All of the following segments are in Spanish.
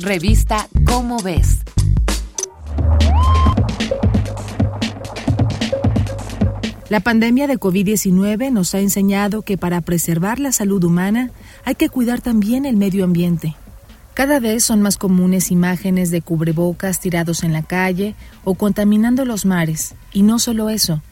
Revista Cómo ves. La pandemia de COVID-19 nos ha enseñado que para preservar la salud humana hay que cuidar también el medio ambiente. Cada vez son más comunes imágenes de cubrebocas tirados en la calle o contaminando los mares. Y no solo eso,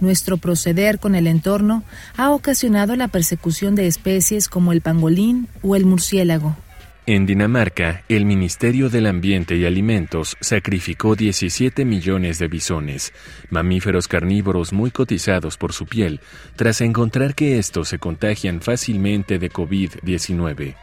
nuestro proceder con el entorno ha ocasionado la persecución de especies como el pangolín o el murciélago. En Dinamarca, el Ministerio del Ambiente y Alimentos sacrificó 17 millones de bisones, mamíferos carnívoros muy cotizados por su piel, tras encontrar que estos se contagian fácilmente de COVID-19.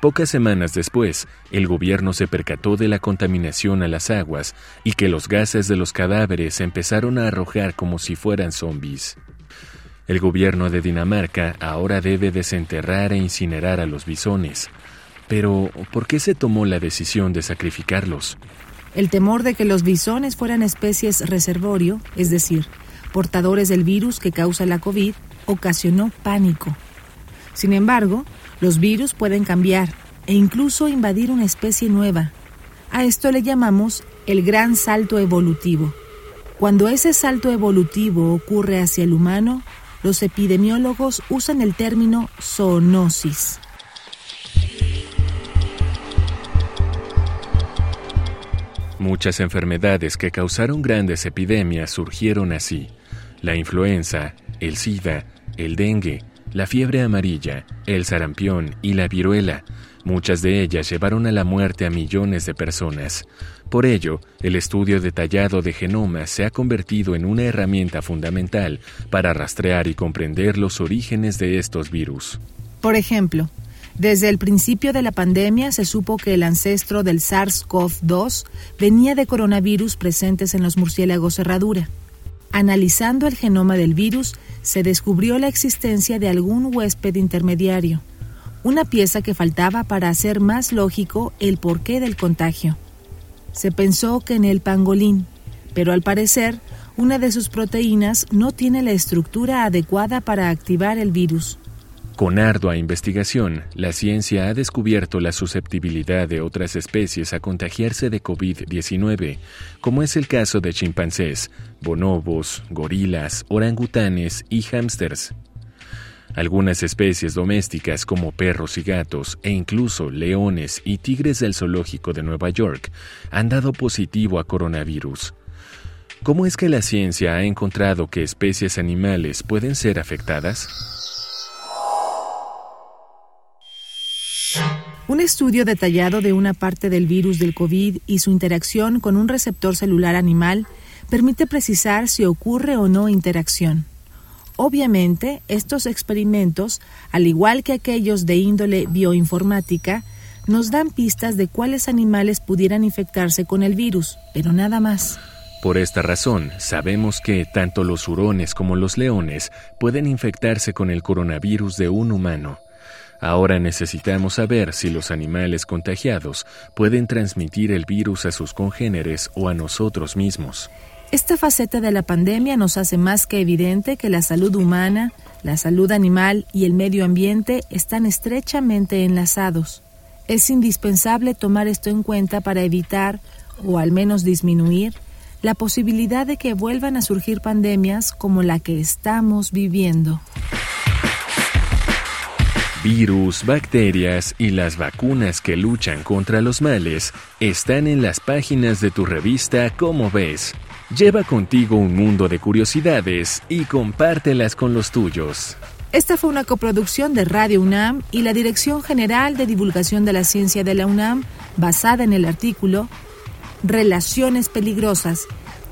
Pocas semanas después, el gobierno se percató de la contaminación a las aguas y que los gases de los cadáveres empezaron a arrojar como si fueran zombies. El gobierno de Dinamarca ahora debe desenterrar e incinerar a los bisones, pero, ¿por qué se tomó la decisión de sacrificarlos? El temor de que los bisones fueran especies reservorio, es decir, portadores del virus que causa la COVID, ocasionó pánico. Sin embargo, los virus pueden cambiar e incluso invadir una especie nueva. A esto le llamamos el gran salto evolutivo. Cuando ese salto evolutivo ocurre hacia el humano, los epidemiólogos usan el término zoonosis. Muchas enfermedades que causaron grandes epidemias surgieron así. La influenza, el SIDA, el dengue, la fiebre amarilla, el sarampión y la viruela. Muchas de ellas llevaron a la muerte a millones de personas. Por ello, el estudio detallado de genomas se ha convertido en una herramienta fundamental para rastrear y comprender los orígenes de estos virus. Por ejemplo, desde el principio de la pandemia se supo que el ancestro del SARS-CoV-2 venía de coronavirus presentes en los murciélagos cerradura. Analizando el genoma del virus, se descubrió la existencia de algún huésped intermediario, una pieza que faltaba para hacer más lógico el porqué del contagio. Se pensó que en el pangolín, pero al parecer, una de sus proteínas no tiene la estructura adecuada para activar el virus. Con ardua investigación, la ciencia ha descubierto la susceptibilidad de otras especies a contagiarse de COVID-19, como es el caso de chimpancés, bonobos, gorilas, orangutanes y hámsters. Algunas especies domésticas como perros y gatos e incluso leones y tigres del zoológico de Nueva York han dado positivo a coronavirus. ¿Cómo es que la ciencia ha encontrado que especies animales pueden ser afectadas? Un estudio detallado de una parte del virus del COVID y su interacción con un receptor celular animal permite precisar si ocurre o no interacción. Obviamente, estos experimentos, al igual que aquellos de índole bioinformática, nos dan pistas de cuáles animales pudieran infectarse con el virus, pero nada más. Por esta razón, sabemos que tanto los hurones como los leones pueden infectarse con el coronavirus de un humano. Ahora necesitamos saber si los animales contagiados pueden transmitir el virus a sus congéneres o a nosotros mismos. Esta faceta de la pandemia nos hace más que evidente que la salud humana, la salud animal y el medio ambiente están estrechamente enlazados. Es indispensable tomar esto en cuenta para evitar, o al menos disminuir, la posibilidad de que vuelvan a surgir pandemias como la que estamos viviendo virus, bacterias y las vacunas que luchan contra los males están en las páginas de tu revista Como ves. Lleva contigo un mundo de curiosidades y compártelas con los tuyos. Esta fue una coproducción de Radio UNAM y la Dirección General de Divulgación de la Ciencia de la UNAM, basada en el artículo Relaciones peligrosas,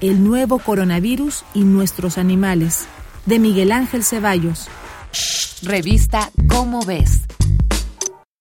el nuevo coronavirus y nuestros animales, de Miguel Ángel Ceballos. Revista Cómo ves.